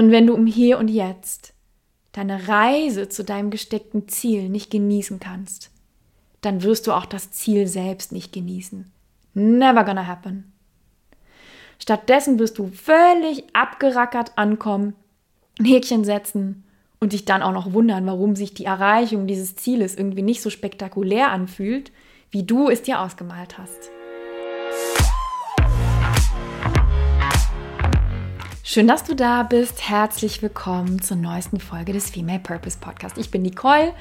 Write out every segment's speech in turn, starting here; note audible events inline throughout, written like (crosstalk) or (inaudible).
Und wenn du im Hier und Jetzt deine Reise zu deinem gesteckten Ziel nicht genießen kannst, dann wirst du auch das Ziel selbst nicht genießen. Never gonna happen. Stattdessen wirst du völlig abgerackert ankommen, ein Häkchen setzen und dich dann auch noch wundern, warum sich die Erreichung dieses Zieles irgendwie nicht so spektakulär anfühlt, wie du es dir ausgemalt hast. Schön, dass du da bist. Herzlich willkommen zur neuesten Folge des Female Purpose Podcast. Ich bin Nicole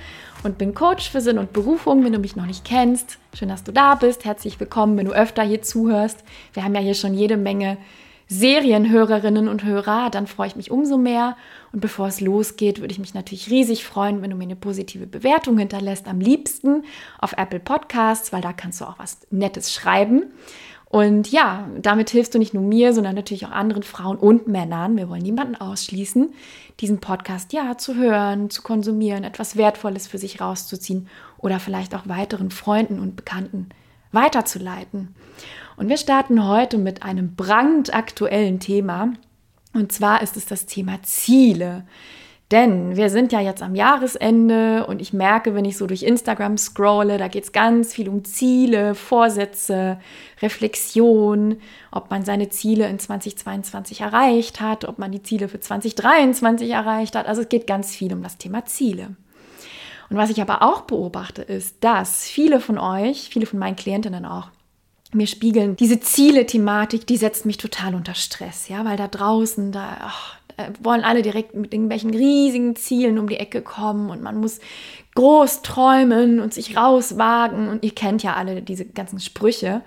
und bin Coach für Sinn und Berufung, wenn du mich noch nicht kennst. Schön, dass du da bist. Herzlich willkommen, wenn du öfter hier zuhörst. Wir haben ja hier schon jede Menge Serienhörerinnen und Hörer, dann freue ich mich umso mehr. Und bevor es losgeht, würde ich mich natürlich riesig freuen, wenn du mir eine positive Bewertung hinterlässt. Am liebsten auf Apple Podcasts, weil da kannst du auch was Nettes schreiben. Und ja, damit hilfst du nicht nur mir, sondern natürlich auch anderen Frauen und Männern. Wir wollen niemanden ausschließen, diesen Podcast ja zu hören, zu konsumieren, etwas Wertvolles für sich rauszuziehen oder vielleicht auch weiteren Freunden und Bekannten weiterzuleiten. Und wir starten heute mit einem brandaktuellen Thema. Und zwar ist es das Thema Ziele. Denn wir sind ja jetzt am Jahresende und ich merke, wenn ich so durch Instagram scrolle, da geht es ganz viel um Ziele, Vorsätze, Reflexion, ob man seine Ziele in 2022 erreicht hat, ob man die Ziele für 2023 erreicht hat. Also es geht ganz viel um das Thema Ziele. Und was ich aber auch beobachte, ist, dass viele von euch, viele von meinen Klientinnen auch, mir spiegeln, diese Ziele-Thematik, die setzt mich total unter Stress, ja, weil da draußen, da, oh, äh, wollen alle direkt mit irgendwelchen riesigen Zielen um die Ecke kommen und man muss groß träumen und sich rauswagen. Und ihr kennt ja alle diese ganzen Sprüche.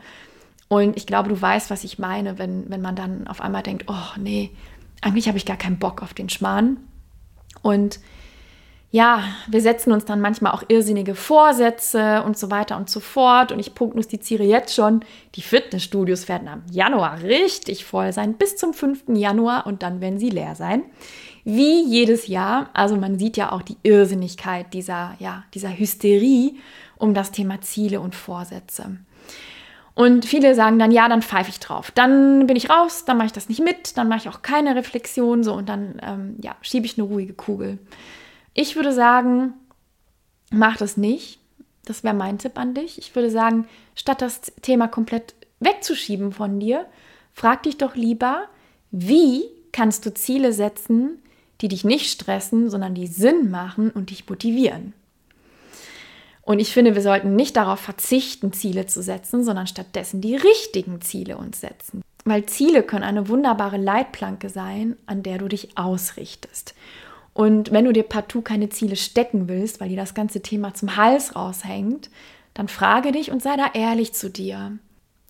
Und ich glaube, du weißt, was ich meine, wenn, wenn man dann auf einmal denkt, oh nee, eigentlich habe ich gar keinen Bock auf den Schmarrn. Und ja, wir setzen uns dann manchmal auch irrsinnige Vorsätze und so weiter und so fort. Und ich prognostiziere jetzt schon, die Fitnessstudios werden am Januar richtig voll sein, bis zum 5. Januar und dann werden sie leer sein. Wie jedes Jahr. Also man sieht ja auch die Irrsinnigkeit dieser, ja, dieser Hysterie um das Thema Ziele und Vorsätze. Und viele sagen dann, ja, dann pfeife ich drauf. Dann bin ich raus, dann mache ich das nicht mit, dann mache ich auch keine Reflexion so und dann ähm, ja, schiebe ich eine ruhige Kugel. Ich würde sagen, mach das nicht. Das wäre mein Tipp an dich. Ich würde sagen, statt das Thema komplett wegzuschieben von dir, frag dich doch lieber, wie kannst du Ziele setzen, die dich nicht stressen, sondern die Sinn machen und dich motivieren. Und ich finde, wir sollten nicht darauf verzichten, Ziele zu setzen, sondern stattdessen die richtigen Ziele uns setzen. Weil Ziele können eine wunderbare Leitplanke sein, an der du dich ausrichtest. Und wenn du dir partout keine Ziele stecken willst, weil dir das ganze Thema zum Hals raushängt, dann frage dich und sei da ehrlich zu dir.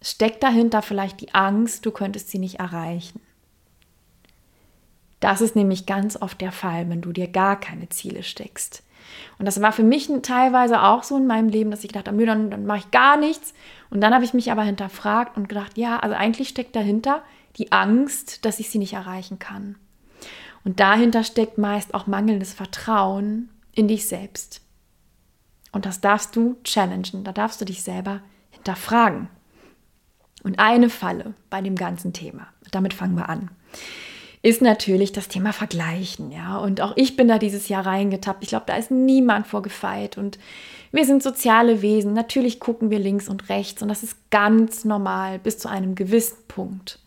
Steckt dahinter vielleicht die Angst, du könntest sie nicht erreichen? Das ist nämlich ganz oft der Fall, wenn du dir gar keine Ziele steckst. Und das war für mich teilweise auch so in meinem Leben, dass ich gedacht habe, dann, dann mache ich gar nichts. Und dann habe ich mich aber hinterfragt und gedacht, ja, also eigentlich steckt dahinter die Angst, dass ich sie nicht erreichen kann. Und dahinter steckt meist auch mangelndes Vertrauen in dich selbst. Und das darfst du challengen, da darfst du dich selber hinterfragen. Und eine Falle bei dem ganzen Thema, damit fangen wir an, ist natürlich das Thema Vergleichen. Ja? Und auch ich bin da dieses Jahr reingetappt. Ich glaube, da ist niemand vorgefeit. Und wir sind soziale Wesen. Natürlich gucken wir links und rechts. Und das ist ganz normal bis zu einem gewissen Punkt.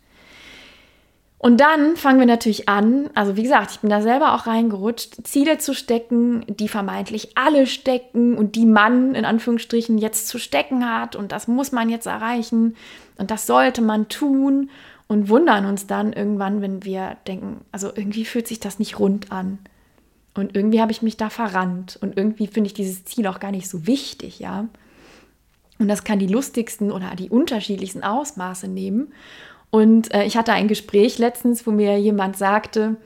Und dann fangen wir natürlich an, also wie gesagt, ich bin da selber auch reingerutscht, Ziele zu stecken, die vermeintlich alle stecken und die man in Anführungsstrichen jetzt zu stecken hat. Und das muss man jetzt erreichen. Und das sollte man tun und wundern uns dann irgendwann, wenn wir denken, also irgendwie fühlt sich das nicht rund an. Und irgendwie habe ich mich da verrannt. Und irgendwie finde ich dieses Ziel auch gar nicht so wichtig, ja. Und das kann die lustigsten oder die unterschiedlichsten Ausmaße nehmen. Und äh, ich hatte ein Gespräch letztens, wo mir jemand sagte,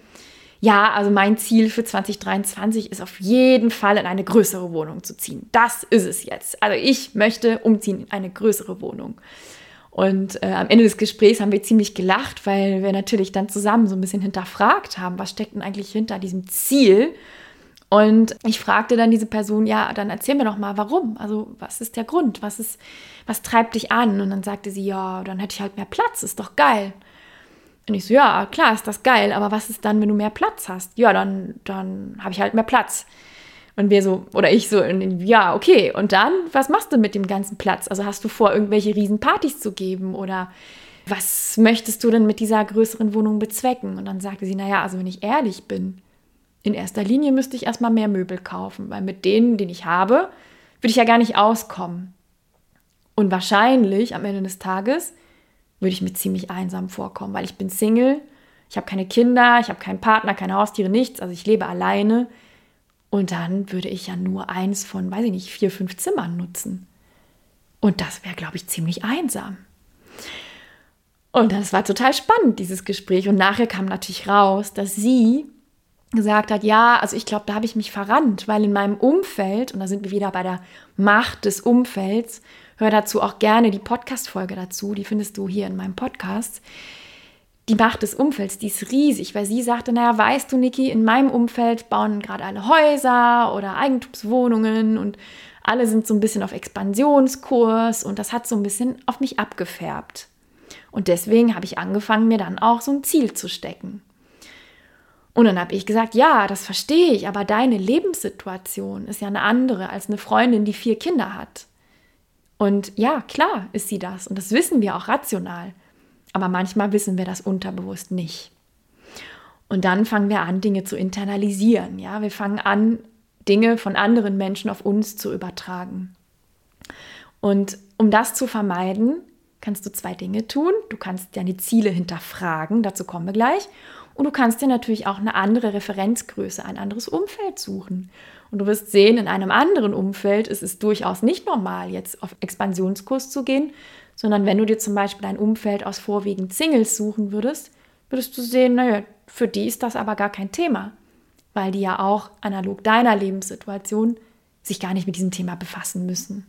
ja, also mein Ziel für 2023 ist auf jeden Fall in eine größere Wohnung zu ziehen. Das ist es jetzt. Also ich möchte umziehen in eine größere Wohnung. Und äh, am Ende des Gesprächs haben wir ziemlich gelacht, weil wir natürlich dann zusammen so ein bisschen hinterfragt haben, was steckt denn eigentlich hinter diesem Ziel? Und ich fragte dann diese Person, ja, dann erzähl mir doch mal, warum? Also, was ist der Grund? Was ist, was treibt dich an? Und dann sagte sie, ja, dann hätte ich halt mehr Platz, ist doch geil. Und ich so, ja, klar, ist das geil, aber was ist dann, wenn du mehr Platz hast? Ja, dann, dann habe ich halt mehr Platz. Und wir so, oder ich so, ja, okay. Und dann, was machst du mit dem ganzen Platz? Also hast du vor, irgendwelche Riesenpartys zu geben? Oder was möchtest du denn mit dieser größeren Wohnung bezwecken? Und dann sagte sie, naja, also wenn ich ehrlich bin, in erster Linie müsste ich erstmal mehr Möbel kaufen, weil mit denen, den ich habe, würde ich ja gar nicht auskommen. Und wahrscheinlich am Ende des Tages würde ich mir ziemlich einsam vorkommen, weil ich bin Single, ich habe keine Kinder, ich habe keinen Partner, keine Haustiere, nichts, also ich lebe alleine. Und dann würde ich ja nur eins von, weiß ich nicht, vier, fünf Zimmern nutzen. Und das wäre, glaube ich, ziemlich einsam. Und das war total spannend, dieses Gespräch. Und nachher kam natürlich raus, dass sie gesagt hat, ja, also ich glaube, da habe ich mich verrannt, weil in meinem Umfeld, und da sind wir wieder bei der Macht des Umfelds, Hör dazu auch gerne die Podcast-Folge dazu, die findest du hier in meinem Podcast. Die Macht des Umfelds, die ist riesig, weil sie sagte, naja, weißt du, Niki, in meinem Umfeld bauen gerade alle Häuser oder Eigentumswohnungen und alle sind so ein bisschen auf Expansionskurs und das hat so ein bisschen auf mich abgefärbt. Und deswegen habe ich angefangen, mir dann auch so ein Ziel zu stecken. Und dann habe ich gesagt, ja, das verstehe ich, aber deine Lebenssituation ist ja eine andere als eine Freundin, die vier Kinder hat. Und ja, klar ist sie das. Und das wissen wir auch rational. Aber manchmal wissen wir das unterbewusst nicht. Und dann fangen wir an, Dinge zu internalisieren. Ja, wir fangen an, Dinge von anderen Menschen auf uns zu übertragen. Und um das zu vermeiden, kannst du zwei Dinge tun. Du kannst deine Ziele hinterfragen, dazu kommen wir gleich. Und du kannst dir natürlich auch eine andere Referenzgröße, ein anderes Umfeld suchen. Und du wirst sehen, in einem anderen Umfeld ist es durchaus nicht normal, jetzt auf Expansionskurs zu gehen, sondern wenn du dir zum Beispiel ein Umfeld aus vorwiegend Singles suchen würdest, würdest du sehen, naja, für die ist das aber gar kein Thema, weil die ja auch analog deiner Lebenssituation sich gar nicht mit diesem Thema befassen müssen.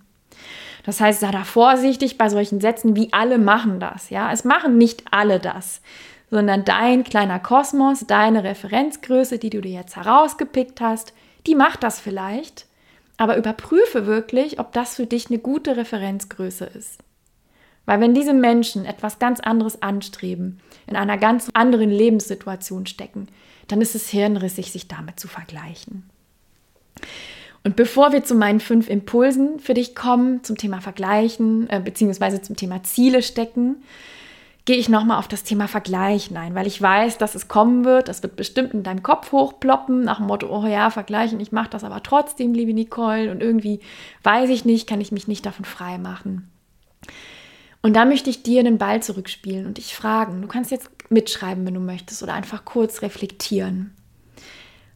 Das heißt, sei da vorsichtig bei solchen Sätzen, wie alle machen das. Ja, es machen nicht alle das, sondern dein kleiner Kosmos, deine Referenzgröße, die du dir jetzt herausgepickt hast, die macht das vielleicht, aber überprüfe wirklich, ob das für dich eine gute Referenzgröße ist. Weil wenn diese Menschen etwas ganz anderes anstreben, in einer ganz anderen Lebenssituation stecken, dann ist es hirnrissig, sich damit zu vergleichen. Und bevor wir zu meinen fünf Impulsen für dich kommen, zum Thema Vergleichen, äh, beziehungsweise zum Thema Ziele stecken, gehe ich nochmal auf das Thema Vergleichen ein, weil ich weiß, dass es kommen wird. Das wird bestimmt in deinem Kopf hochploppen, nach dem Motto, oh ja, vergleichen, ich mache das aber trotzdem, liebe Nicole. Und irgendwie weiß ich nicht, kann ich mich nicht davon frei machen. Und da möchte ich dir den Ball zurückspielen und dich fragen. Du kannst jetzt mitschreiben, wenn du möchtest, oder einfach kurz reflektieren.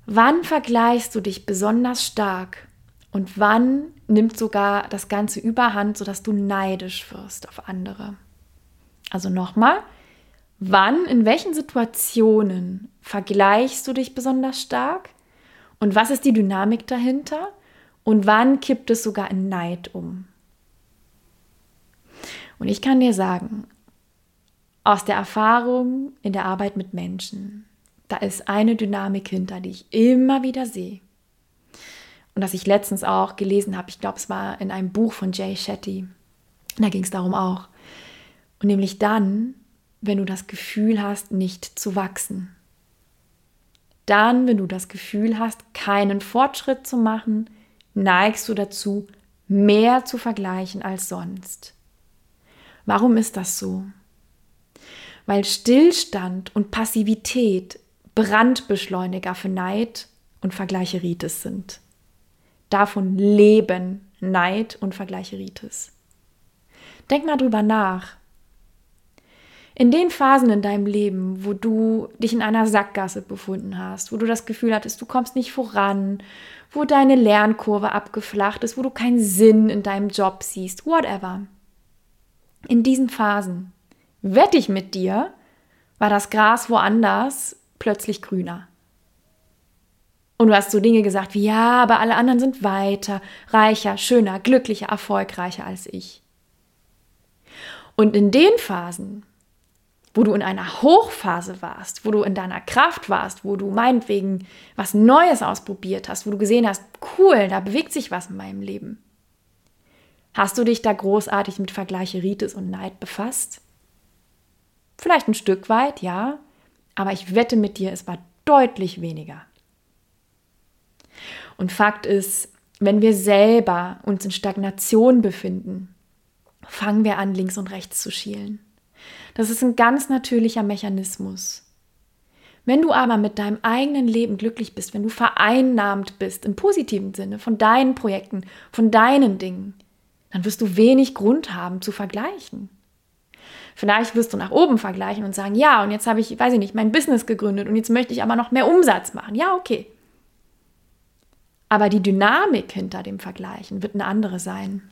Wann vergleichst du dich besonders stark und wann nimmt sogar das Ganze überhand, sodass du neidisch wirst auf andere? Also nochmal, wann, in welchen Situationen vergleichst du dich besonders stark? Und was ist die Dynamik dahinter? Und wann kippt es sogar in Neid um? Und ich kann dir sagen, aus der Erfahrung in der Arbeit mit Menschen, da ist eine Dynamik hinter, die ich immer wieder sehe. Und das ich letztens auch gelesen habe, ich glaube, es war in einem Buch von Jay Shetty. Da ging es darum auch, und nämlich dann, wenn du das Gefühl hast, nicht zu wachsen. Dann, wenn du das Gefühl hast, keinen Fortschritt zu machen, neigst du dazu, mehr zu vergleichen als sonst. Warum ist das so? Weil Stillstand und Passivität Brandbeschleuniger für Neid und Vergleicheritis sind. Davon leben Neid und Vergleicheritis. Denk mal drüber nach. In den Phasen in deinem Leben, wo du dich in einer Sackgasse befunden hast, wo du das Gefühl hattest, du kommst nicht voran, wo deine Lernkurve abgeflacht ist, wo du keinen Sinn in deinem Job siehst, whatever. In diesen Phasen, wette ich mit dir, war das Gras woanders plötzlich grüner. Und du hast so Dinge gesagt wie, ja, aber alle anderen sind weiter, reicher, schöner, glücklicher, erfolgreicher als ich. Und in den Phasen, wo du in einer Hochphase warst, wo du in deiner Kraft warst, wo du meinetwegen was Neues ausprobiert hast, wo du gesehen hast, cool, da bewegt sich was in meinem Leben. Hast du dich da großartig mit Vergleicheritis und Neid befasst? Vielleicht ein Stück weit, ja, aber ich wette mit dir, es war deutlich weniger. Und Fakt ist, wenn wir selber uns in Stagnation befinden, fangen wir an, links und rechts zu schielen. Das ist ein ganz natürlicher Mechanismus. Wenn du aber mit deinem eigenen Leben glücklich bist, wenn du vereinnahmt bist im positiven Sinne von deinen Projekten, von deinen Dingen, dann wirst du wenig Grund haben zu vergleichen. Vielleicht wirst du nach oben vergleichen und sagen, ja, und jetzt habe ich, weiß ich nicht, mein Business gegründet und jetzt möchte ich aber noch mehr Umsatz machen. Ja, okay. Aber die Dynamik hinter dem Vergleichen wird eine andere sein.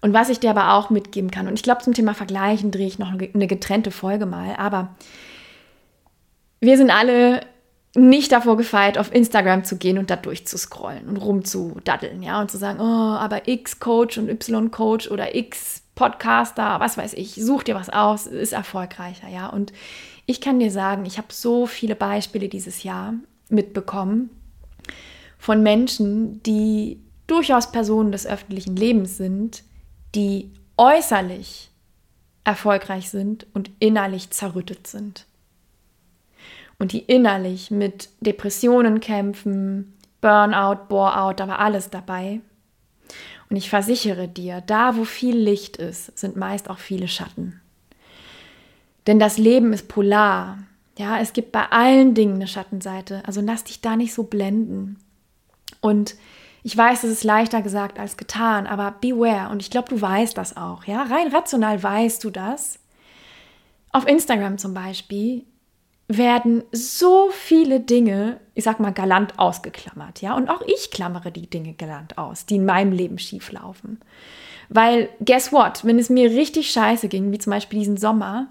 Und was ich dir aber auch mitgeben kann, und ich glaube, zum Thema Vergleichen drehe ich noch eine getrennte Folge mal, aber wir sind alle nicht davor gefeit, auf Instagram zu gehen und da durchzuscrollen und rumzudaddeln, ja, und zu sagen, oh, aber X-Coach und Y-Coach oder X-Podcaster, was weiß ich, such dir was aus, ist erfolgreicher, ja. Und ich kann dir sagen, ich habe so viele Beispiele dieses Jahr mitbekommen von Menschen, die durchaus Personen des öffentlichen Lebens sind, die äußerlich erfolgreich sind und innerlich zerrüttet sind und die innerlich mit Depressionen kämpfen, Burnout, Boreout, war alles dabei. Und ich versichere dir, da wo viel Licht ist, sind meist auch viele Schatten. Denn das Leben ist polar. Ja, es gibt bei allen Dingen eine Schattenseite. Also lass dich da nicht so blenden. Und ich weiß, es ist leichter gesagt als getan, aber beware. Und ich glaube, du weißt das auch. Ja, rein rational weißt du das. Auf Instagram zum Beispiel werden so viele Dinge, ich sag mal, galant ausgeklammert, ja. Und auch ich klammere die Dinge galant aus, die in meinem Leben schief laufen. Weil, guess what, wenn es mir richtig scheiße ging, wie zum Beispiel diesen Sommer,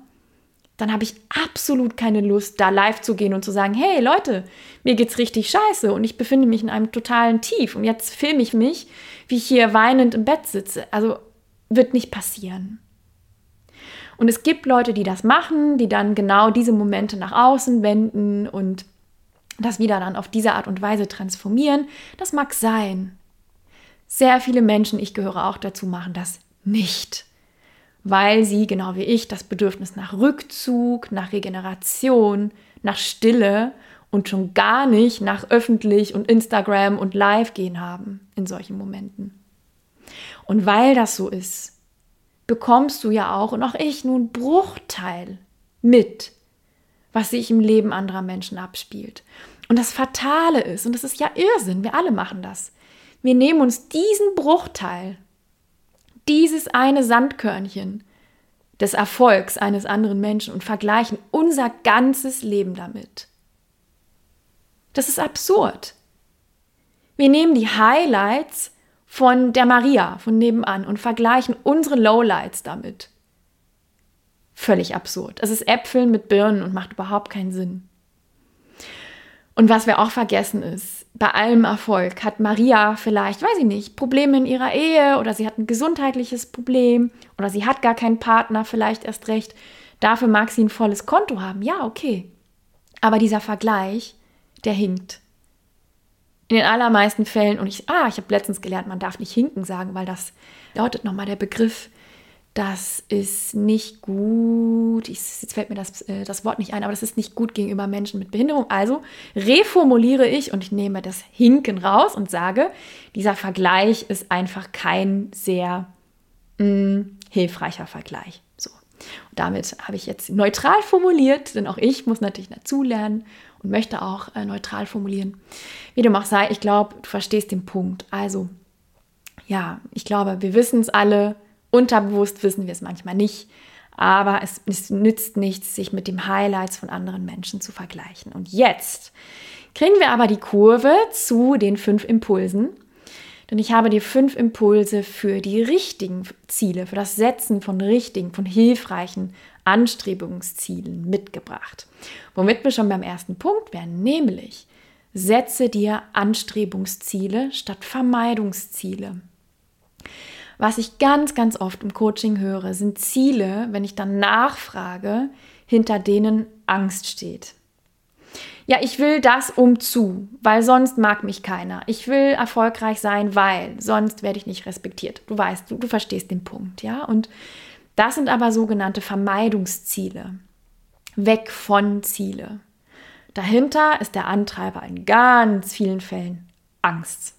dann habe ich absolut keine Lust, da live zu gehen und zu sagen, hey Leute, mir geht's richtig scheiße und ich befinde mich in einem totalen Tief und jetzt filme ich mich, wie ich hier weinend im Bett sitze. Also wird nicht passieren. Und es gibt Leute, die das machen, die dann genau diese Momente nach außen wenden und das wieder dann auf diese Art und Weise transformieren. Das mag sein. Sehr viele Menschen, ich gehöre auch dazu, machen das nicht, weil sie, genau wie ich, das Bedürfnis nach Rückzug, nach Regeneration, nach Stille und schon gar nicht nach öffentlich und Instagram und Live gehen haben in solchen Momenten. Und weil das so ist, bekommst du ja auch und auch ich einen Bruchteil mit, was sich im Leben anderer Menschen abspielt. Und das Fatale ist, und das ist ja Irrsinn, wir alle machen das, wir nehmen uns diesen Bruchteil, dieses eine Sandkörnchen des Erfolgs eines anderen Menschen und vergleichen unser ganzes Leben damit. Das ist absurd. Wir nehmen die Highlights von der Maria von nebenan und vergleichen unsere Lowlights damit. Völlig absurd. Es ist Äpfeln mit Birnen und macht überhaupt keinen Sinn. Und was wir auch vergessen ist, bei allem Erfolg hat Maria vielleicht, weiß ich nicht, Probleme in ihrer Ehe oder sie hat ein gesundheitliches Problem oder sie hat gar keinen Partner, vielleicht erst recht. Dafür mag sie ein volles Konto haben. Ja, okay. Aber dieser Vergleich, der hinkt. In den allermeisten Fällen, und ich, ah, ich habe letztens gelernt, man darf nicht hinken sagen, weil das lautet nochmal der Begriff, das ist nicht gut. Ich, jetzt fällt mir das, äh, das Wort nicht ein, aber das ist nicht gut gegenüber Menschen mit Behinderung. Also reformuliere ich und ich nehme das Hinken raus und sage, dieser Vergleich ist einfach kein sehr mh, mm, hilfreicher Vergleich. So. Und damit habe ich jetzt neutral formuliert, denn auch ich muss natürlich dazulernen und möchte auch äh, neutral formulieren. Wie du auch sei, ich glaube, du verstehst den Punkt. Also, ja, ich glaube, wir wissen es alle, unterbewusst wissen wir es manchmal nicht, aber es, es nützt nichts, sich mit den Highlights von anderen Menschen zu vergleichen. Und jetzt kriegen wir aber die Kurve zu den fünf Impulsen. Denn ich habe dir fünf Impulse für die richtigen Ziele, für das Setzen von richtigen, von hilfreichen Anstrebungszielen mitgebracht. Womit wir schon beim ersten Punkt wären, nämlich setze dir Anstrebungsziele statt Vermeidungsziele. Was ich ganz, ganz oft im Coaching höre, sind Ziele, wenn ich dann nachfrage, hinter denen Angst steht. Ja, ich will das um zu, weil sonst mag mich keiner. Ich will erfolgreich sein, weil sonst werde ich nicht respektiert. Du weißt, du, du verstehst den Punkt, ja? Und Das sind aber sogenannte Vermeidungsziele. Weg von Ziele. Dahinter ist der Antreiber in ganz vielen Fällen Angst.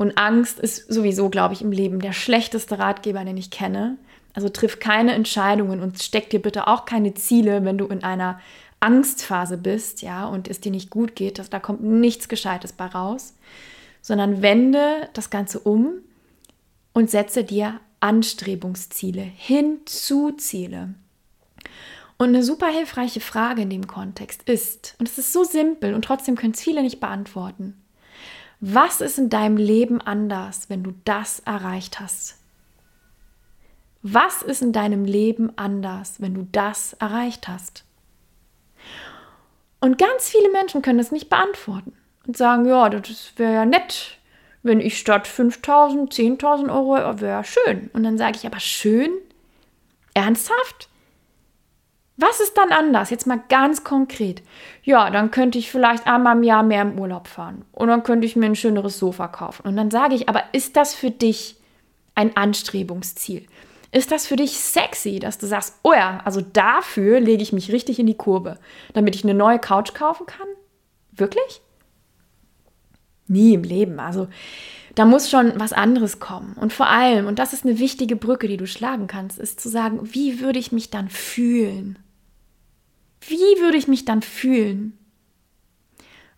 Und Angst ist sowieso, glaube ich, im Leben der schlechteste Ratgeber, den ich kenne. Also triff keine Entscheidungen und steck dir bitte auch keine Ziele, wenn du in einer Angstphase bist, ja, und es dir nicht gut geht, dass da kommt nichts Gescheites bei raus, sondern wende das Ganze um und setze dir Anstrebungsziele, Hinzuziele. Und eine super hilfreiche Frage in dem Kontext ist, und es ist so simpel und trotzdem können es viele nicht beantworten, was ist in deinem Leben anders, wenn du das erreicht hast? Was ist in deinem Leben anders, wenn du das erreicht hast? Und ganz viele Menschen können das nicht beantworten und sagen, ja, das wäre ja nett, wenn ich statt 5.000, 10.000 Euro, wäre schön. Und dann sage ich, aber schön? Ernsthaft? Was ist dann anders? Jetzt mal ganz konkret. Ja, dann könnte ich vielleicht einmal im Jahr mehr im Urlaub fahren. Und dann könnte ich mir ein schöneres Sofa kaufen. Und dann sage ich, aber ist das für dich ein Anstrebungsziel? Ist das für dich sexy, dass du sagst, oh ja, also dafür lege ich mich richtig in die Kurve, damit ich eine neue Couch kaufen kann? Wirklich? Nie im Leben. Also da muss schon was anderes kommen. Und vor allem, und das ist eine wichtige Brücke, die du schlagen kannst, ist zu sagen, wie würde ich mich dann fühlen? Wie würde ich mich dann fühlen?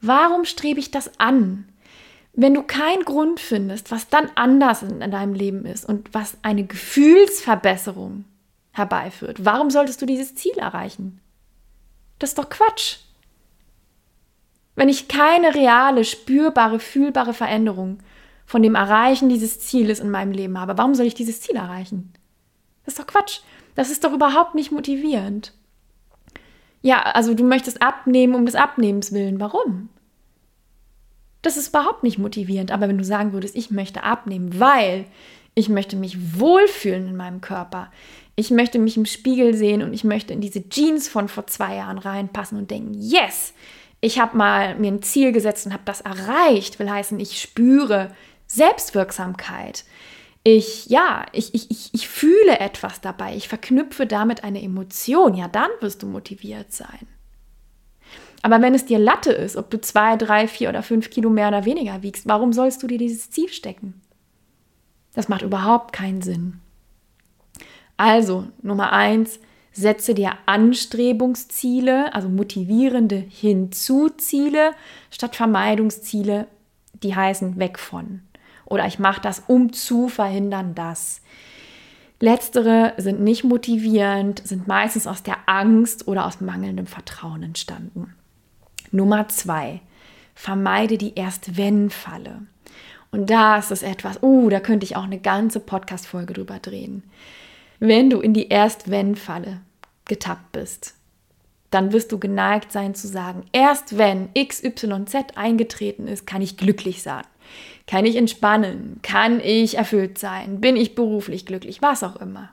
Warum strebe ich das an? Wenn du keinen Grund findest, was dann anders in deinem Leben ist und was eine Gefühlsverbesserung herbeiführt, warum solltest du dieses Ziel erreichen? Das ist doch Quatsch. Wenn ich keine reale, spürbare, fühlbare Veränderung von dem Erreichen dieses Zieles in meinem Leben habe, warum soll ich dieses Ziel erreichen? Das ist doch Quatsch. Das ist doch überhaupt nicht motivierend. Ja, also du möchtest abnehmen um des Abnehmens willen. Warum? Das ist überhaupt nicht motivierend. Aber wenn du sagen würdest, ich möchte abnehmen, weil ich möchte mich wohlfühlen in meinem Körper, ich möchte mich im Spiegel sehen und ich möchte in diese Jeans von vor zwei Jahren reinpassen und denken, yes, ich habe mal mir ein Ziel gesetzt und habe das erreicht, will heißen, ich spüre Selbstwirksamkeit ich, ja, ich, ich, ich, fühle etwas dabei, ich verknüpfe damit eine Emotion, ja, dann wirst du motiviert sein. Aber wenn es dir Latte ist, ob du zwei, drei, vier oder fünf Kilo mehr oder weniger wiegst, warum sollst du dir dieses Ziel stecken? Das macht überhaupt keinen Sinn. Also, Nummer eins, setze dir Anstrebungsziele, also motivierende Hinzuziele, statt Vermeidungsziele, die heißen weg von oder ich mache das, um zu verhindern, dass. Letztere sind nicht motivierend, sind meistens aus der Angst oder aus mangelndem Vertrauen entstanden. Nummer zwei, vermeide die Erst-Wenn-Falle. Und da ist etwas, uh, da könnte ich auch eine ganze Podcast-Folge drüber drehen. Wenn du in die Erst-Wenn-Falle getappt bist, dann wirst du geneigt sein zu sagen, erst wenn XYZ eingetreten ist, kann ich glücklich sein. Kann ich entspannen? Kann ich erfüllt sein? Bin ich beruflich glücklich? Was auch immer.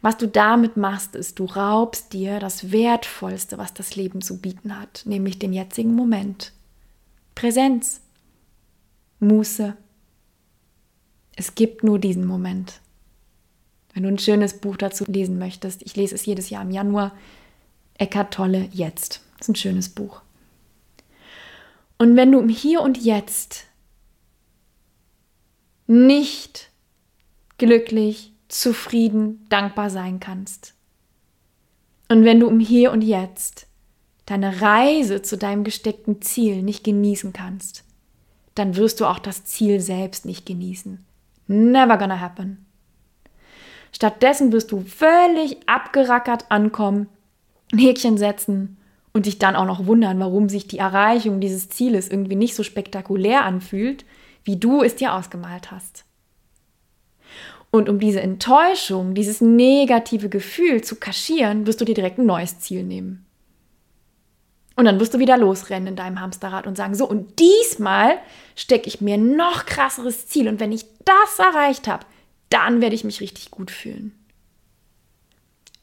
Was du damit machst, ist, du raubst dir das Wertvollste, was das Leben zu bieten hat, nämlich den jetzigen Moment. Präsenz, Muße. Es gibt nur diesen Moment. Wenn du ein schönes Buch dazu lesen möchtest, ich lese es jedes Jahr im Januar, Eckart Tolle Jetzt. Das ist ein schönes Buch. Und wenn du im Hier und Jetzt nicht glücklich, zufrieden, dankbar sein kannst, und wenn du im Hier und Jetzt deine Reise zu deinem gesteckten Ziel nicht genießen kannst, dann wirst du auch das Ziel selbst nicht genießen. Never gonna happen. Stattdessen wirst du völlig abgerackert ankommen, ein Häkchen setzen und dich dann auch noch wundern, warum sich die Erreichung dieses Zieles irgendwie nicht so spektakulär anfühlt, wie du es dir ausgemalt hast. Und um diese Enttäuschung, dieses negative Gefühl zu kaschieren, wirst du dir direkt ein neues Ziel nehmen. Und dann wirst du wieder losrennen in deinem Hamsterrad und sagen, so, und diesmal stecke ich mir noch krasseres Ziel. Und wenn ich das erreicht habe, dann werde ich mich richtig gut fühlen.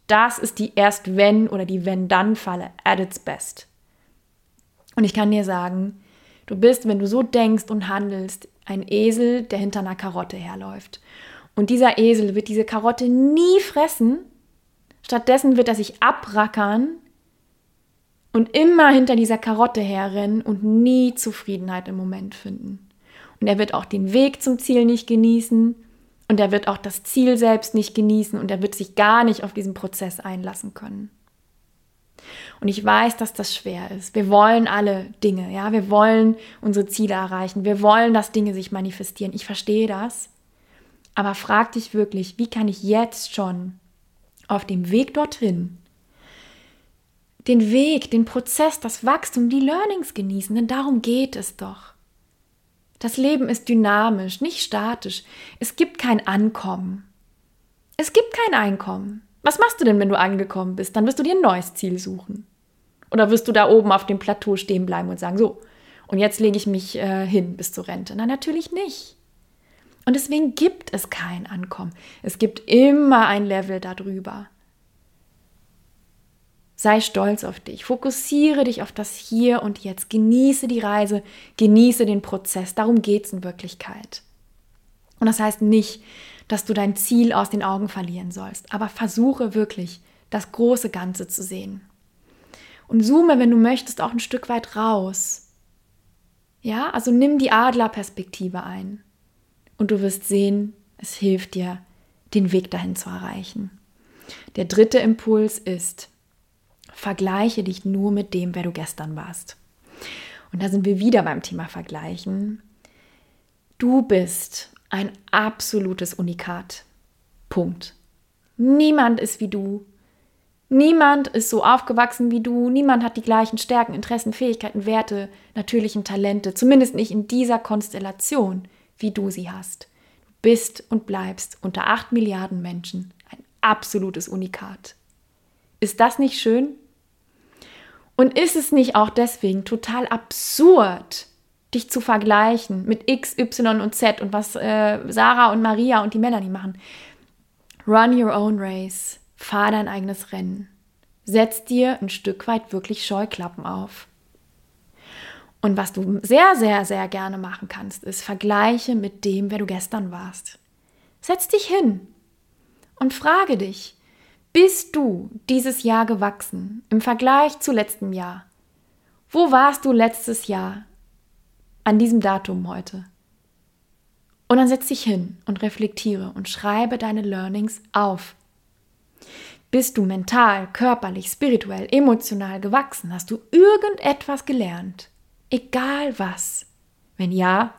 Das ist die Erst-Wenn- oder die Wenn-Dann-Falle at its best. Und ich kann dir sagen, du bist, wenn du so denkst und handelst, ein Esel, der hinter einer Karotte herläuft. Und dieser Esel wird diese Karotte nie fressen. Stattdessen wird er sich abrackern und immer hinter dieser Karotte herrennen und nie Zufriedenheit im Moment finden. Und er wird auch den Weg zum Ziel nicht genießen und er wird auch das Ziel selbst nicht genießen und er wird sich gar nicht auf diesen Prozess einlassen können. Und ich weiß, dass das schwer ist. Wir wollen alle Dinge, ja, wir wollen unsere Ziele erreichen. Wir wollen, dass Dinge sich manifestieren. Ich verstehe das. Aber frag dich wirklich, wie kann ich jetzt schon auf dem Weg dorthin den Weg, den Prozess, das Wachstum, die Learnings genießen, denn darum geht es doch. Das Leben ist dynamisch, nicht statisch. Es gibt kein Ankommen. Es gibt kein Einkommen. Was machst du denn, wenn du angekommen bist? Dann wirst du dir ein neues Ziel suchen. Oder wirst du da oben auf dem Plateau stehen bleiben und sagen, so, und jetzt lege ich mich äh, hin bis zur Rente? Na, natürlich nicht. Und deswegen gibt es kein Ankommen. Es gibt immer ein Level darüber. Sei stolz auf dich. Fokussiere dich auf das Hier und Jetzt. Genieße die Reise, genieße den Prozess. Darum geht es in Wirklichkeit. Und das heißt nicht, dass du dein Ziel aus den Augen verlieren sollst, aber versuche wirklich, das große Ganze zu sehen. Und zoome, wenn du möchtest, auch ein Stück weit raus. Ja, also nimm die Adlerperspektive ein. Und du wirst sehen, es hilft dir, den Weg dahin zu erreichen. Der dritte Impuls ist, vergleiche dich nur mit dem, wer du gestern warst. Und da sind wir wieder beim Thema Vergleichen. Du bist ein absolutes Unikat. Punkt. Niemand ist wie du. Niemand ist so aufgewachsen wie du. Niemand hat die gleichen Stärken, Interessen, Fähigkeiten, Werte, natürlichen Talente. Zumindest nicht in dieser Konstellation, wie du sie hast. Du bist und bleibst unter acht Milliarden Menschen ein absolutes Unikat. Ist das nicht schön? Und ist es nicht auch deswegen total absurd, dich zu vergleichen mit X, Y und Z und was äh, Sarah und Maria und die Melanie machen? Run your own race. Fahr dein eigenes Rennen. Setz dir ein Stück weit wirklich Scheuklappen auf. Und was du sehr, sehr, sehr gerne machen kannst, ist vergleiche mit dem, wer du gestern warst. Setz dich hin und frage dich, bist du dieses Jahr gewachsen im Vergleich zu letztem Jahr? Wo warst du letztes Jahr an diesem Datum heute? Und dann setz dich hin und reflektiere und schreibe deine Learnings auf. Bist du mental, körperlich, spirituell, emotional gewachsen? Hast du irgendetwas gelernt? Egal was. Wenn ja,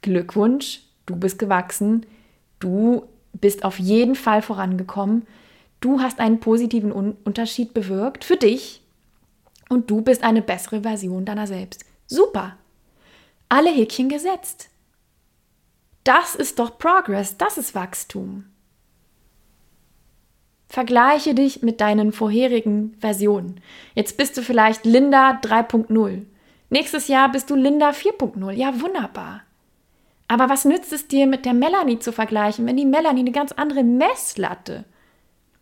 Glückwunsch, du bist gewachsen, du bist auf jeden Fall vorangekommen Du hast einen positiven Un Unterschied bewirkt für dich und du bist eine bessere Version deiner selbst. Super. Alle Häkchen gesetzt. Das ist doch Progress, das ist Wachstum. Vergleiche dich mit deinen vorherigen Versionen. Jetzt bist du vielleicht Linda 3.0. Nächstes Jahr bist du Linda 4.0. Ja, wunderbar. Aber was nützt es dir, mit der Melanie zu vergleichen, wenn die Melanie eine ganz andere Messlatte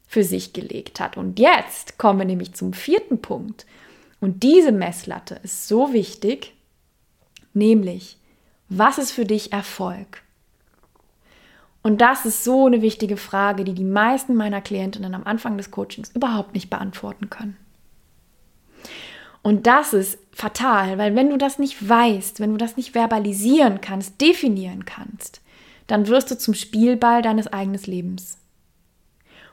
für sich gelegt hat. Und jetzt kommen wir nämlich zum vierten Punkt. Und diese Messlatte ist so wichtig, nämlich, was ist für dich Erfolg? Und das ist so eine wichtige Frage, die die meisten meiner Klientinnen am Anfang des Coachings überhaupt nicht beantworten können. Und das ist fatal, weil wenn du das nicht weißt, wenn du das nicht verbalisieren kannst, definieren kannst, dann wirst du zum Spielball deines eigenen Lebens.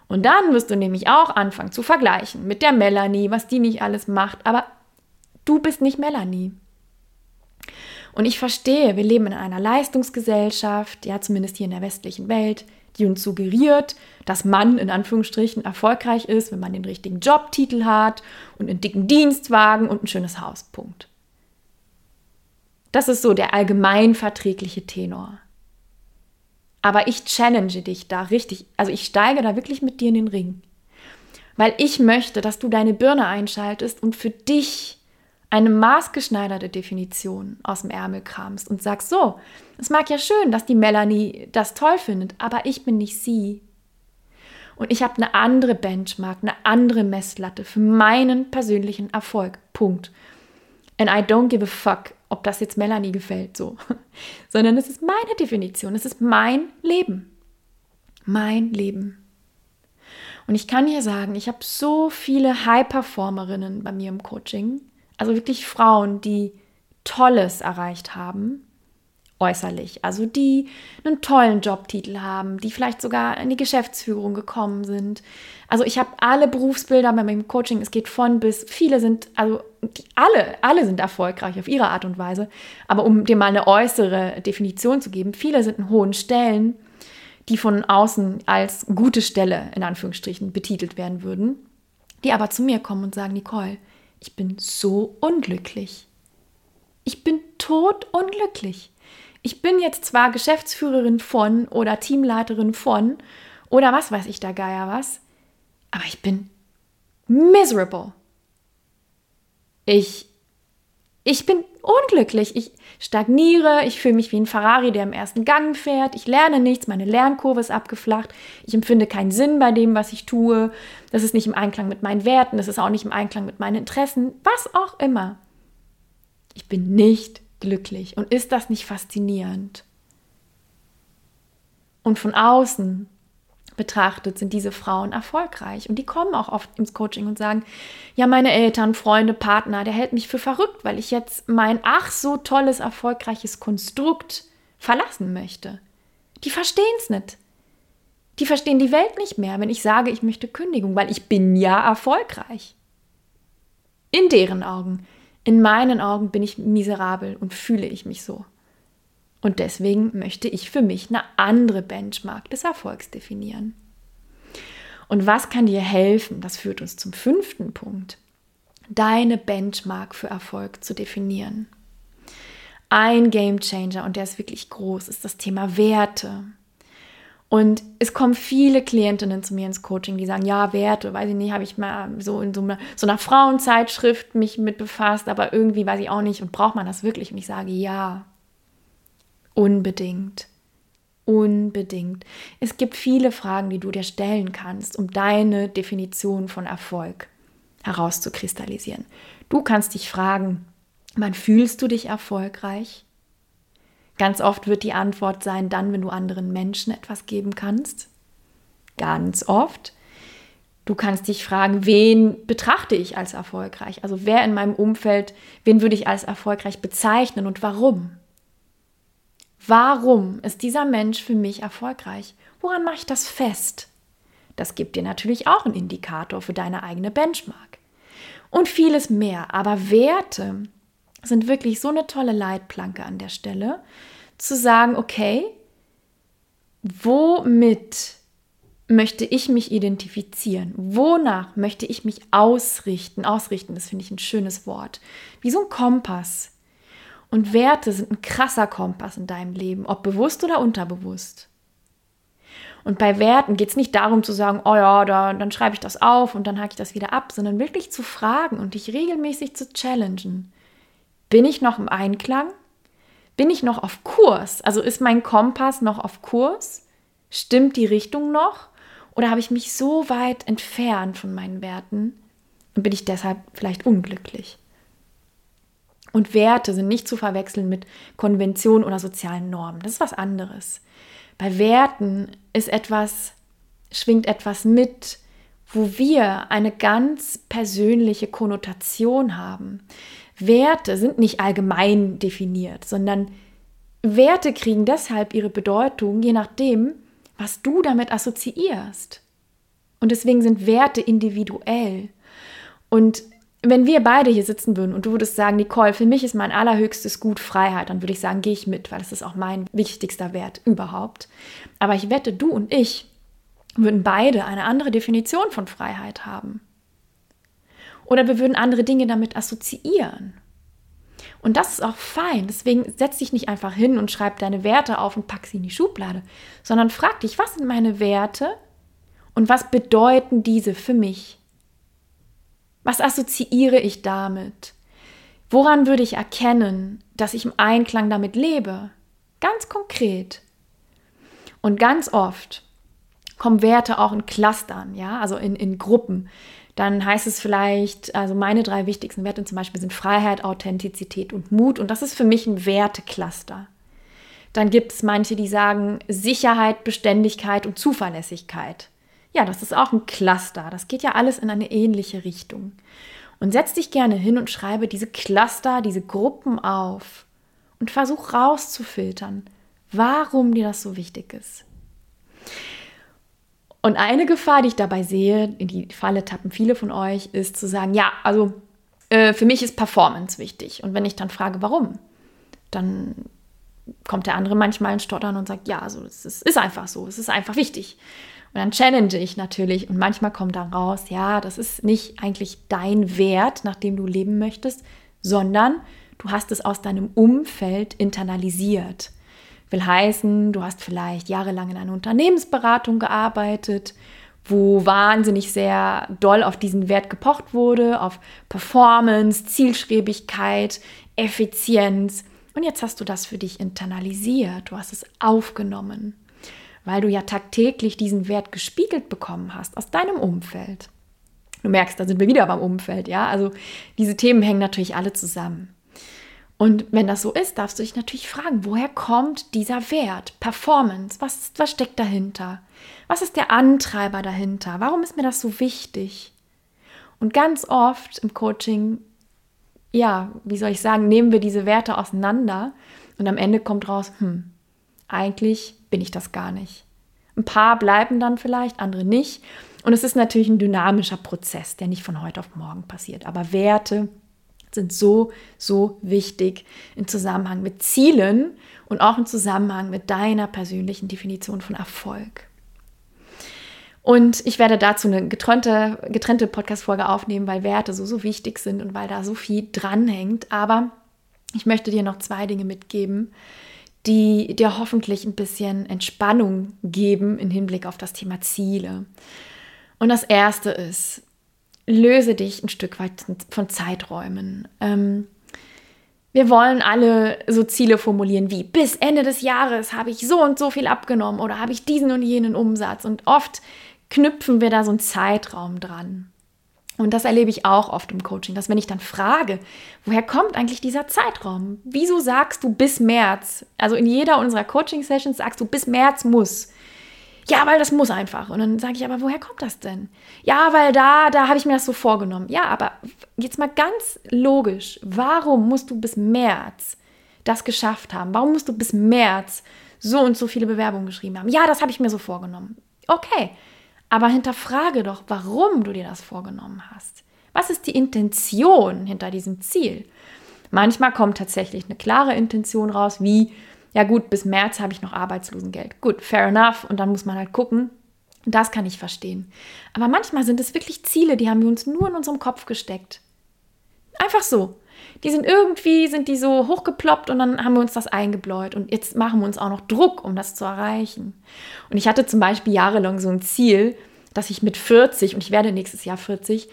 Und dann wirst du nämlich auch anfangen zu vergleichen mit der Melanie, was die nicht alles macht. Aber du bist nicht Melanie. Und ich verstehe, wir leben in einer Leistungsgesellschaft, ja zumindest hier in der westlichen Welt, die uns suggeriert, dass man in Anführungsstrichen erfolgreich ist, wenn man den richtigen Jobtitel hat und einen dicken Dienstwagen und ein schönes Haus. Punkt. Das ist so der allgemeinverträgliche Tenor. Aber ich challenge dich da richtig. Also ich steige da wirklich mit dir in den Ring. Weil ich möchte, dass du deine Birne einschaltest und für dich eine maßgeschneiderte Definition aus dem Ärmel kramst und sagst, so, es mag ja schön, dass die Melanie das toll findet, aber ich bin nicht sie. Und ich habe eine andere Benchmark, eine andere Messlatte für meinen persönlichen Erfolg. Punkt. And I don't give a fuck, ob das jetzt Melanie gefällt, so. (laughs) Sondern es ist meine Definition, es ist mein Leben. Mein Leben. Und ich kann hier sagen, ich habe so viele High-Performerinnen bei mir im Coaching, also wirklich Frauen, die Tolles erreicht haben, äußerlich. Also die einen tollen Jobtitel haben, die vielleicht sogar in die Geschäftsführung gekommen sind. Also ich habe alle Berufsbilder bei meinem Coaching, es geht von bis, viele sind, also alle, alle sind erfolgreich auf ihre Art und Weise. Aber um dir mal eine äußere Definition zu geben, viele sind in hohen Stellen, die von außen als gute Stelle in Anführungsstrichen betitelt werden würden, die aber zu mir kommen und sagen, Nicole, ich bin so unglücklich. Ich bin tot unglücklich ich bin jetzt zwar Geschäftsführerin von oder Teamleiterin von oder was weiß ich da Geier was, aber ich bin miserable. Ich, ich bin unglücklich. Ich stagniere, ich fühle mich wie ein Ferrari, der im ersten Gang fährt. Ich lerne nichts, meine Lernkurve ist abgeflacht. Ich empfinde keinen Sinn bei dem, was ich tue. Das ist nicht im Einklang mit meinen Werten, das ist auch nicht im Einklang mit meinen Interessen, was auch immer. Ich bin nicht glücklich. Und ist das nicht faszinierend? Und von außen betrachtet sind diese Frauen erfolgreich. Und die kommen auch oft ins Coaching und sagen, ja, meine Eltern, Freunde, Partner, der hält mich für verrückt, weil ich jetzt mein ach so tolles, erfolgreiches Konstrukt verlassen möchte. Die verstehen es nicht. Die verstehen die Welt nicht mehr, wenn ich sage, ich möchte Kündigung, weil ich bin ja erfolgreich. In deren Augen. In meinen Augen bin ich miserabel und fühle ich mich so. Und deswegen möchte ich für mich eine andere Benchmark des Erfolgs definieren. Und was kann dir helfen? Das führt uns zum fünften Punkt. Deine Benchmark für Erfolg zu definieren. Ein Game Changer, und der ist wirklich groß, ist das Thema Werte. Und es kommen viele Klientinnen zu mir ins Coaching, die sagen, ja, Werte, weiß ich nicht, habe ich mal so in so einer, so einer Frauenzeitschrift mich mit befasst, aber irgendwie weiß ich auch nicht und braucht man das wirklich? Und ich sage, ja, unbedingt. Unbedingt. Es gibt viele Fragen, die du dir stellen kannst, um deine Definition von Erfolg herauszukristallisieren. Du kannst dich fragen, wann fühlst du dich erfolgreich? Ganz oft wird die Antwort sein, dann, wenn du anderen Menschen etwas geben kannst. Ganz oft. Du kannst dich fragen, wen betrachte ich als erfolgreich? Also wer in meinem Umfeld, wen würde ich als erfolgreich bezeichnen und warum? Warum ist dieser Mensch für mich erfolgreich? Woran mache ich das fest? Das gibt dir natürlich auch einen Indikator für deine eigene Benchmark. Und vieles mehr. Aber Werte sind wirklich so eine tolle Leitplanke an der Stelle, zu sagen, okay, womit möchte ich mich identifizieren? Wonach möchte ich mich ausrichten? Ausrichten, das finde ich ein schönes Wort. Wie so ein Kompass. Und Werte sind ein krasser Kompass in deinem Leben, ob bewusst oder unterbewusst. Und bei Werten geht es nicht darum zu sagen, oh ja, da, dann schreibe ich das auf und dann hake ich das wieder ab, sondern wirklich zu fragen und dich regelmäßig zu challengen. Bin ich noch im Einklang? Bin ich noch auf Kurs? Also ist mein Kompass noch auf Kurs? Stimmt die Richtung noch? Oder habe ich mich so weit entfernt von meinen Werten und bin ich deshalb vielleicht unglücklich? Und Werte sind nicht zu verwechseln mit Konventionen oder sozialen Normen. Das ist was anderes. Bei Werten ist etwas, schwingt etwas mit, wo wir eine ganz persönliche Konnotation haben. Werte sind nicht allgemein definiert, sondern Werte kriegen deshalb ihre Bedeutung, je nachdem, was du damit assoziierst. Und deswegen sind Werte individuell. Und wenn wir beide hier sitzen würden und du würdest sagen, Nicole, für mich ist mein allerhöchstes Gut Freiheit, dann würde ich sagen, gehe ich mit, weil das ist auch mein wichtigster Wert überhaupt. Aber ich wette, du und ich würden beide eine andere Definition von Freiheit haben. Oder wir würden andere Dinge damit assoziieren. Und das ist auch fein. Deswegen setz dich nicht einfach hin und schreib deine Werte auf und pack sie in die Schublade, sondern frag dich, was sind meine Werte und was bedeuten diese für mich? Was assoziiere ich damit? Woran würde ich erkennen, dass ich im Einklang damit lebe? Ganz konkret. Und ganz oft kommen Werte auch in Clustern, ja, also in, in Gruppen dann heißt es vielleicht, also meine drei wichtigsten Werte zum Beispiel sind Freiheit, Authentizität und Mut. Und das ist für mich ein Wertecluster. Dann gibt es manche, die sagen Sicherheit, Beständigkeit und Zuverlässigkeit. Ja, das ist auch ein Cluster. Das geht ja alles in eine ähnliche Richtung. Und setz dich gerne hin und schreibe diese Cluster, diese Gruppen auf und versuch rauszufiltern, warum dir das so wichtig ist. Und eine Gefahr, die ich dabei sehe, in die Falle tappen viele von euch, ist zu sagen, ja, also äh, für mich ist Performance wichtig. Und wenn ich dann frage, warum, dann kommt der andere manchmal in Stottern und sagt, ja, also es ist, ist einfach so, es ist einfach wichtig. Und dann challenge ich natürlich und manchmal kommt dann raus, ja, das ist nicht eigentlich dein Wert, nach dem du leben möchtest, sondern du hast es aus deinem Umfeld internalisiert. Will heißen, du hast vielleicht jahrelang in einer Unternehmensberatung gearbeitet, wo wahnsinnig sehr doll auf diesen Wert gepocht wurde, auf Performance, Zielstrebigkeit, Effizienz. Und jetzt hast du das für dich internalisiert, du hast es aufgenommen, weil du ja tagtäglich diesen Wert gespiegelt bekommen hast aus deinem Umfeld. Du merkst, da sind wir wieder beim Umfeld, ja? Also diese Themen hängen natürlich alle zusammen. Und wenn das so ist, darfst du dich natürlich fragen, woher kommt dieser Wert? Performance, was, was steckt dahinter? Was ist der Antreiber dahinter? Warum ist mir das so wichtig? Und ganz oft im Coaching, ja, wie soll ich sagen, nehmen wir diese Werte auseinander und am Ende kommt raus, hm, eigentlich bin ich das gar nicht. Ein paar bleiben dann vielleicht, andere nicht. Und es ist natürlich ein dynamischer Prozess, der nicht von heute auf morgen passiert. Aber Werte, sind so, so wichtig im Zusammenhang mit Zielen und auch im Zusammenhang mit deiner persönlichen Definition von Erfolg. Und ich werde dazu eine getrennte, getrennte Podcast-Folge aufnehmen, weil Werte so, so wichtig sind und weil da so viel dranhängt. Aber ich möchte dir noch zwei Dinge mitgeben, die dir hoffentlich ein bisschen Entspannung geben im Hinblick auf das Thema Ziele. Und das erste ist, löse dich ein Stück weit von Zeiträumen. Ähm, wir wollen alle so Ziele formulieren wie bis Ende des Jahres habe ich so und so viel abgenommen oder habe ich diesen und jenen Umsatz. Und oft knüpfen wir da so einen Zeitraum dran. Und das erlebe ich auch oft im Coaching, dass wenn ich dann frage, woher kommt eigentlich dieser Zeitraum? Wieso sagst du bis März? Also in jeder unserer Coaching-Sessions sagst du, bis März muss. Ja, weil das muss einfach. Und dann sage ich, aber woher kommt das denn? Ja, weil da, da habe ich mir das so vorgenommen. Ja, aber jetzt mal ganz logisch, warum musst du bis März das geschafft haben? Warum musst du bis März so und so viele Bewerbungen geschrieben haben? Ja, das habe ich mir so vorgenommen. Okay, aber hinterfrage doch, warum du dir das vorgenommen hast. Was ist die Intention hinter diesem Ziel? Manchmal kommt tatsächlich eine klare Intention raus, wie ja gut, bis März habe ich noch Arbeitslosengeld. Gut, fair enough. Und dann muss man halt gucken. Das kann ich verstehen. Aber manchmal sind es wirklich Ziele, die haben wir uns nur in unserem Kopf gesteckt. Einfach so. Die sind irgendwie, sind die so hochgeploppt und dann haben wir uns das eingebläut. Und jetzt machen wir uns auch noch Druck, um das zu erreichen. Und ich hatte zum Beispiel jahrelang so ein Ziel, dass ich mit 40, und ich werde nächstes Jahr 40,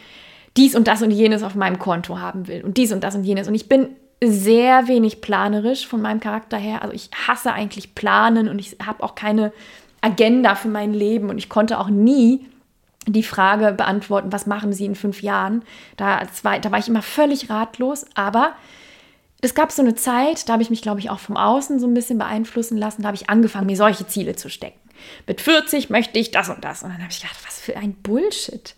dies und das und jenes auf meinem Konto haben will. Und dies und das und jenes. Und ich bin sehr wenig planerisch von meinem Charakter her. Also ich hasse eigentlich Planen und ich habe auch keine Agenda für mein Leben und ich konnte auch nie die Frage beantworten, was machen Sie in fünf Jahren? Da, war, da war ich immer völlig ratlos, aber es gab so eine Zeit, da habe ich mich, glaube ich, auch vom Außen so ein bisschen beeinflussen lassen, da habe ich angefangen, mir solche Ziele zu stecken. Mit 40 möchte ich das und das. Und dann habe ich gedacht, was für ein Bullshit.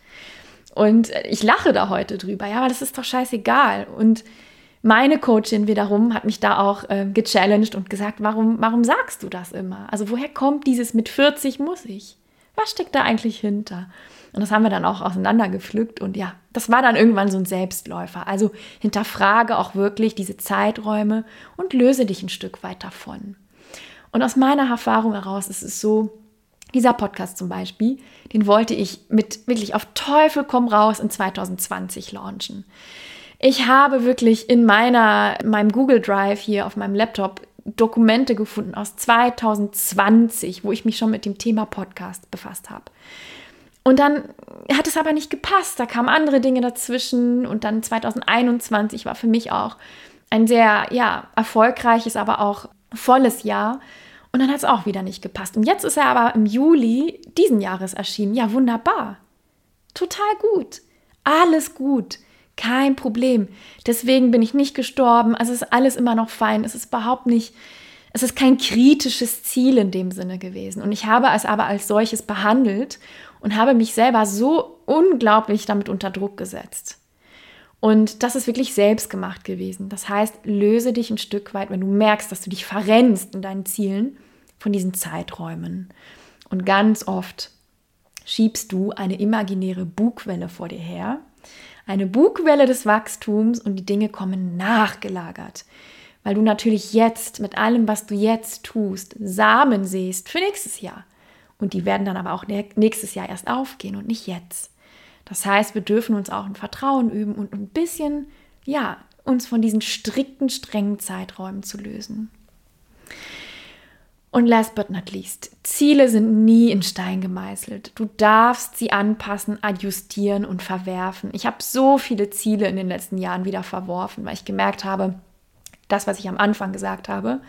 Und ich lache da heute drüber, ja, aber das ist doch scheißegal. Und meine Coachin wiederum hat mich da auch äh, gechallenged und gesagt, warum, warum sagst du das immer? Also woher kommt dieses mit 40 muss ich? Was steckt da eigentlich hinter? Und das haben wir dann auch auseinandergepflückt und ja, das war dann irgendwann so ein Selbstläufer. Also hinterfrage auch wirklich diese Zeiträume und löse dich ein Stück weit davon. Und aus meiner Erfahrung heraus ist es so, dieser Podcast zum Beispiel, den wollte ich mit wirklich auf Teufel komm raus in 2020 launchen. Ich habe wirklich in meiner, meinem Google Drive hier auf meinem Laptop Dokumente gefunden aus 2020, wo ich mich schon mit dem Thema Podcast befasst habe. Und dann hat es aber nicht gepasst. Da kamen andere Dinge dazwischen. Und dann 2021 war für mich auch ein sehr, ja, erfolgreiches, aber auch volles Jahr. Und dann hat es auch wieder nicht gepasst. Und jetzt ist er aber im Juli diesen Jahres erschienen. Ja, wunderbar. Total gut. Alles gut. Kein Problem. Deswegen bin ich nicht gestorben. Also ist alles immer noch fein. Es ist überhaupt nicht Es ist kein kritisches Ziel in dem Sinne gewesen. Und ich habe es aber als solches behandelt und habe mich selber so unglaublich damit unter Druck gesetzt. Und das ist wirklich selbst gemacht gewesen. Das heißt, löse dich ein Stück weit, wenn du merkst, dass du dich verrennst in deinen Zielen, von diesen Zeiträumen. Und ganz oft schiebst du eine imaginäre Bugwelle vor dir her. Eine Bugwelle des Wachstums und die Dinge kommen nachgelagert. Weil du natürlich jetzt mit allem, was du jetzt tust, Samen siehst für nächstes Jahr. Und die werden dann aber auch nächstes Jahr erst aufgehen und nicht jetzt. Das heißt, wir dürfen uns auch ein Vertrauen üben und ein bisschen, ja, uns von diesen strikten, strengen Zeiträumen zu lösen. Und last but not least, Ziele sind nie in Stein gemeißelt. Du darfst sie anpassen, adjustieren und verwerfen. Ich habe so viele Ziele in den letzten Jahren wieder verworfen, weil ich gemerkt habe, das, was ich am Anfang gesagt habe,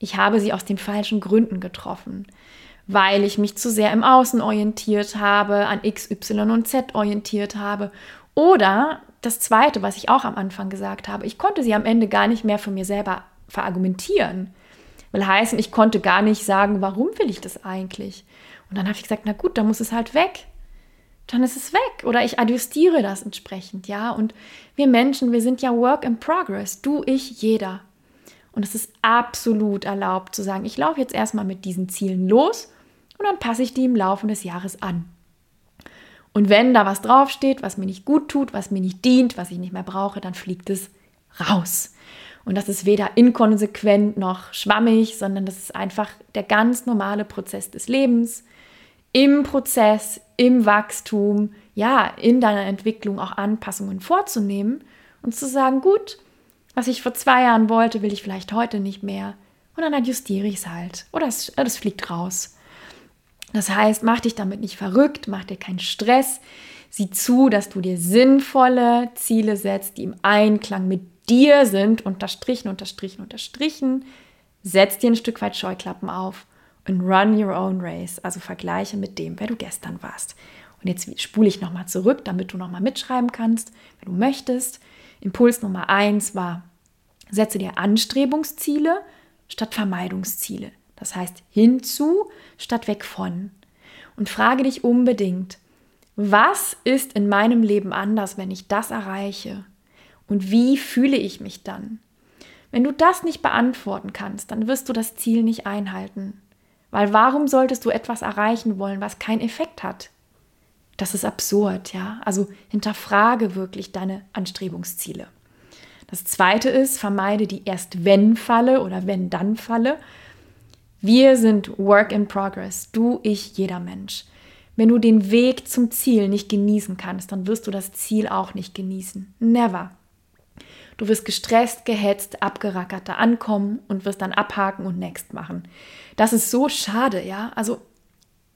ich habe sie aus den falschen Gründen getroffen, weil ich mich zu sehr im Außen orientiert habe, an X, Y und Z orientiert habe. Oder das Zweite, was ich auch am Anfang gesagt habe, ich konnte sie am Ende gar nicht mehr für mir selber verargumentieren. Will heißen, ich konnte gar nicht sagen, warum will ich das eigentlich? Und dann habe ich gesagt, na gut, dann muss es halt weg. Dann ist es weg. Oder ich adjustiere das entsprechend, ja. Und wir Menschen, wir sind ja Work in Progress. Du, ich, jeder. Und es ist absolut erlaubt zu sagen, ich laufe jetzt erstmal mit diesen Zielen los und dann passe ich die im Laufe des Jahres an. Und wenn da was draufsteht, was mir nicht gut tut, was mir nicht dient, was ich nicht mehr brauche, dann fliegt es raus. Und das ist weder inkonsequent noch schwammig, sondern das ist einfach der ganz normale Prozess des Lebens. Im Prozess, im Wachstum, ja, in deiner Entwicklung auch Anpassungen vorzunehmen und zu sagen, gut, was ich vor zwei Jahren wollte, will ich vielleicht heute nicht mehr. Und dann adjustiere ich es halt. Oder es, es fliegt raus. Das heißt, mach dich damit nicht verrückt, mach dir keinen Stress. Sieh zu, dass du dir sinnvolle Ziele setzt, die im Einklang mit dir sind, unterstrichen, unterstrichen, unterstrichen. Setz dir ein Stück weit Scheuklappen auf und run your own race. Also vergleiche mit dem, wer du gestern warst. Und jetzt spule ich nochmal zurück, damit du nochmal mitschreiben kannst, wenn du möchtest. Impuls Nummer eins war, setze dir Anstrebungsziele statt Vermeidungsziele. Das heißt hinzu statt weg von. Und frage dich unbedingt, was ist in meinem Leben anders, wenn ich das erreiche? Und wie fühle ich mich dann? Wenn du das nicht beantworten kannst, dann wirst du das Ziel nicht einhalten. Weil warum solltest du etwas erreichen wollen, was keinen Effekt hat? Das ist absurd, ja. Also hinterfrage wirklich deine Anstrebungsziele. Das zweite ist, vermeide die Erst-Wenn-Falle oder Wenn-Dann-Falle. Wir sind Work in Progress. Du, ich, jeder Mensch. Wenn du den Weg zum Ziel nicht genießen kannst, dann wirst du das Ziel auch nicht genießen. Never. Du wirst gestresst, gehetzt, abgerackert da ankommen und wirst dann abhaken und next machen. Das ist so schade, ja? Also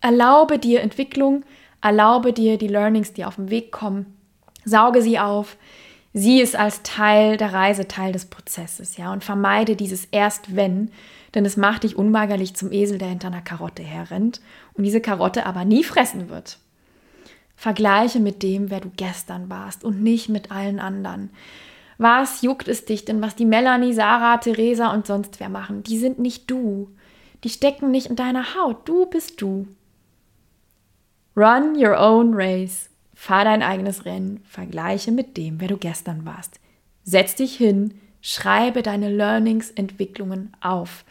erlaube dir Entwicklung, erlaube dir die Learnings, die auf dem Weg kommen, sauge sie auf, sieh es als Teil der Reise, Teil des Prozesses, ja? Und vermeide dieses erst wenn, denn es macht dich unweigerlich zum Esel, der hinter einer Karotte herrennt und diese Karotte aber nie fressen wird. Vergleiche mit dem, wer du gestern warst und nicht mit allen anderen. Was juckt es dich denn, was die Melanie, Sarah, Theresa und sonst wer machen? Die sind nicht du. Die stecken nicht in deiner Haut. Du bist du. Run your own race. Fahr dein eigenes Rennen. Vergleiche mit dem, wer du gestern warst. Setz dich hin. Schreibe deine Learnings, Entwicklungen auf.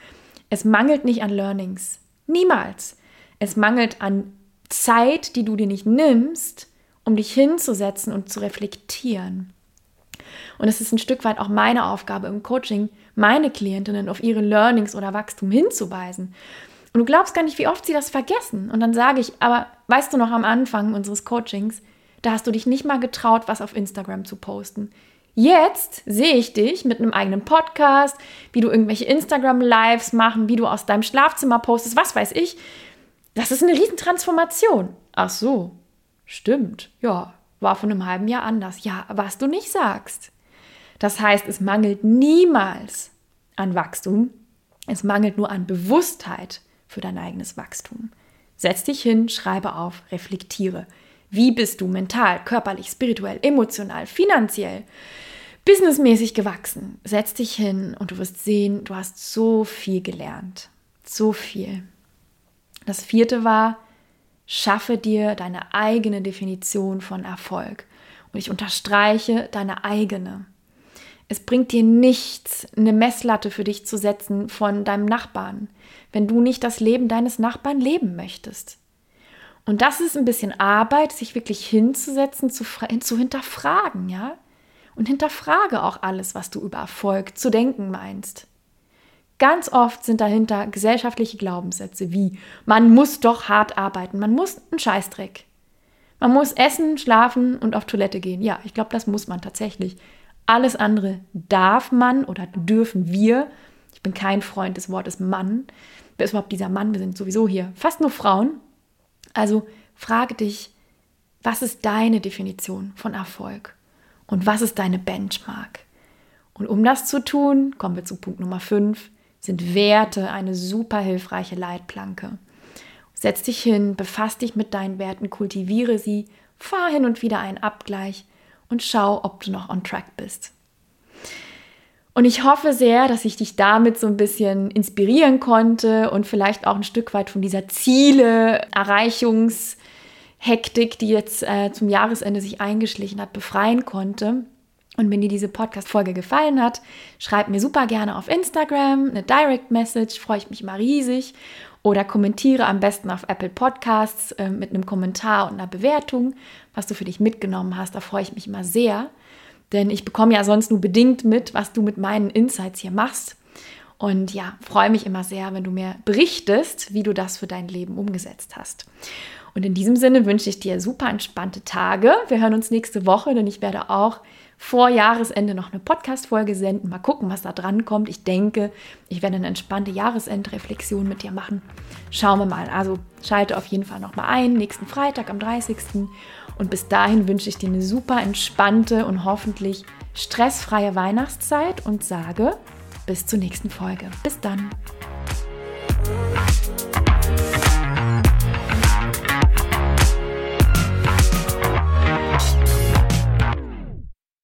Es mangelt nicht an Learnings. Niemals. Es mangelt an Zeit, die du dir nicht nimmst, um dich hinzusetzen und zu reflektieren. Und es ist ein Stück weit auch meine Aufgabe im Coaching, meine Klientinnen auf ihre Learnings oder Wachstum hinzuweisen. Und du glaubst gar nicht, wie oft sie das vergessen. Und dann sage ich, aber weißt du noch am Anfang unseres Coachings, da hast du dich nicht mal getraut, was auf Instagram zu posten. Jetzt sehe ich dich mit einem eigenen Podcast, wie du irgendwelche Instagram-Lives machen, wie du aus deinem Schlafzimmer postest, was weiß ich. Das ist eine Riesentransformation. Ach so, stimmt. Ja, war von einem halben Jahr anders. Ja, was du nicht sagst. Das heißt, es mangelt niemals an Wachstum, es mangelt nur an Bewusstheit für dein eigenes Wachstum. Setz dich hin, schreibe auf, reflektiere. Wie bist du mental, körperlich, spirituell, emotional, finanziell? businessmäßig gewachsen. Setz dich hin und du wirst sehen, du hast so viel gelernt. So viel. Das vierte war, schaffe dir deine eigene Definition von Erfolg. Und ich unterstreiche deine eigene. Es bringt dir nichts, eine Messlatte für dich zu setzen von deinem Nachbarn, wenn du nicht das Leben deines Nachbarn leben möchtest. Und das ist ein bisschen Arbeit, sich wirklich hinzusetzen, zu, zu hinterfragen, ja? Und hinterfrage auch alles, was du über Erfolg zu denken meinst. Ganz oft sind dahinter gesellschaftliche Glaubenssätze wie man muss doch hart arbeiten, man muss einen Scheißdreck. Man muss essen, schlafen und auf Toilette gehen. Ja, ich glaube, das muss man tatsächlich. Alles andere darf man oder dürfen wir. Ich bin kein Freund des Wortes Mann. Wer ist überhaupt dieser Mann? Wir sind sowieso hier fast nur Frauen. Also frage dich, was ist deine Definition von Erfolg? Und was ist deine Benchmark? Und um das zu tun, kommen wir zu Punkt Nummer 5, sind Werte eine super hilfreiche Leitplanke. Setz dich hin, befass dich mit deinen Werten, kultiviere sie, fahr hin und wieder einen Abgleich und schau, ob du noch on track bist. Und ich hoffe sehr, dass ich dich damit so ein bisschen inspirieren konnte und vielleicht auch ein Stück weit von dieser Ziele, Erreichungshektik, die jetzt äh, zum Jahresende sich eingeschlichen hat, befreien konnte. Und wenn dir diese Podcast-Folge gefallen hat, schreib mir super gerne auf Instagram eine Direct Message, freue ich mich immer riesig. Oder kommentiere am besten auf Apple Podcasts äh, mit einem Kommentar und einer Bewertung, was du für dich mitgenommen hast. Da freue ich mich immer sehr. Denn ich bekomme ja sonst nur bedingt mit, was du mit meinen Insights hier machst. Und ja, freue mich immer sehr, wenn du mir berichtest, wie du das für dein Leben umgesetzt hast. Und in diesem Sinne wünsche ich dir super entspannte Tage. Wir hören uns nächste Woche, denn ich werde auch vor Jahresende noch eine Podcast-Folge senden. Mal gucken, was da dran kommt. Ich denke, ich werde eine entspannte Jahresendreflexion mit dir machen. Schauen wir mal. Also schalte auf jeden Fall noch mal ein, nächsten Freitag am 30. Und bis dahin wünsche ich dir eine super entspannte und hoffentlich stressfreie Weihnachtszeit und sage bis zur nächsten Folge. Bis dann.